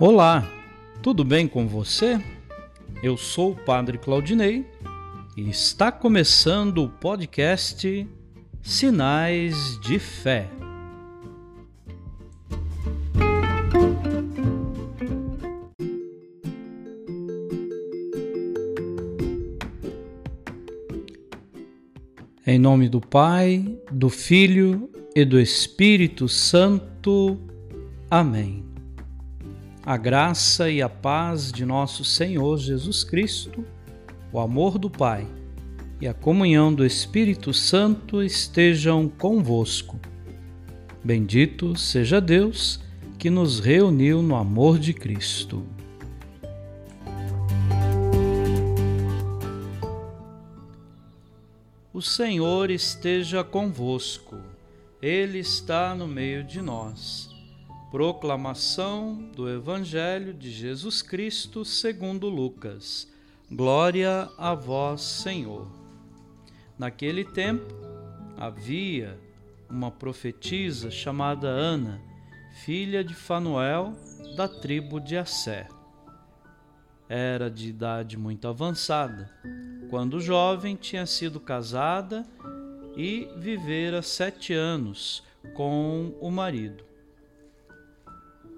Olá, tudo bem com você? Eu sou o Padre Claudinei e está começando o podcast Sinais de Fé. Em nome do Pai, do Filho e do Espírito Santo. Amém a graça e a paz de nosso Senhor Jesus Cristo, o amor do Pai e a comunhão do Espírito Santo estejam convosco. Bendito seja Deus que nos reuniu no amor de Cristo. O Senhor esteja convosco, Ele está no meio de nós. Proclamação do Evangelho de Jesus Cristo segundo Lucas. Glória a vós, Senhor. Naquele tempo havia uma profetisa chamada Ana, filha de Fanuel, da tribo de Assé. Era de idade muito avançada, quando jovem tinha sido casada e vivera sete anos com o marido.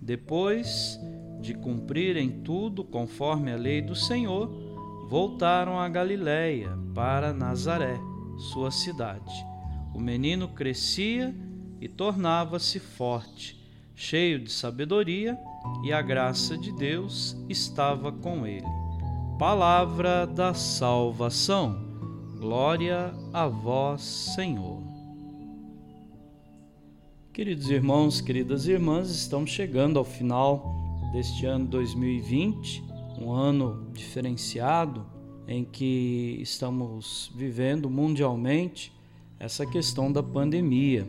Depois de cumprirem tudo conforme a lei do Senhor, voltaram a Galiléia para Nazaré, sua cidade. O menino crescia e tornava-se forte, cheio de sabedoria, e a graça de Deus estava com ele. Palavra da salvação. Glória a vós, Senhor. Queridos irmãos, queridas irmãs, estamos chegando ao final deste ano 2020, um ano diferenciado em que estamos vivendo mundialmente essa questão da pandemia.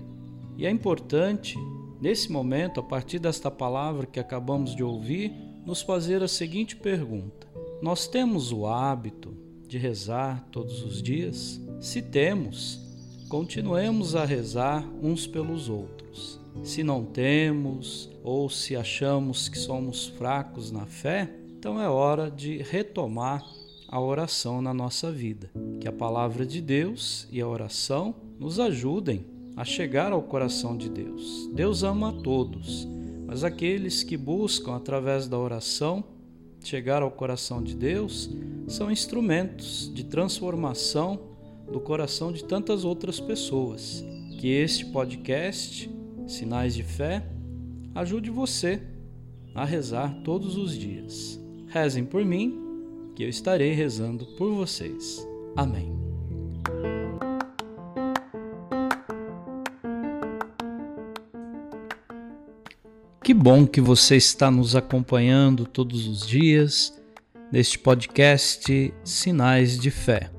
E é importante, nesse momento, a partir desta palavra que acabamos de ouvir, nos fazer a seguinte pergunta: Nós temos o hábito de rezar todos os dias? Se temos, continuemos a rezar uns pelos outros. Se não temos ou se achamos que somos fracos na fé, então é hora de retomar a oração na nossa vida. Que a palavra de Deus e a oração nos ajudem a chegar ao coração de Deus. Deus ama a todos, mas aqueles que buscam através da oração chegar ao coração de Deus são instrumentos de transformação do coração de tantas outras pessoas. Que este podcast, Sinais de Fé, ajude você a rezar todos os dias. Rezem por mim, que eu estarei rezando por vocês. Amém. Que bom que você está nos acompanhando todos os dias neste podcast Sinais de Fé.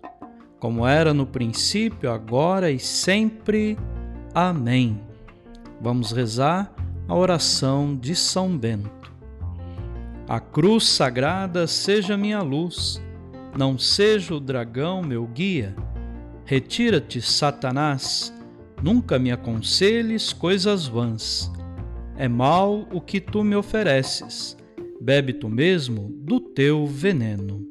como era no princípio, agora e sempre. Amém. Vamos rezar a oração de São Bento. A cruz sagrada seja minha luz, Não seja o dragão meu guia. Retira-te, Satanás, nunca me aconselhes coisas vãs. É mal o que tu me ofereces, bebe tu mesmo do teu veneno.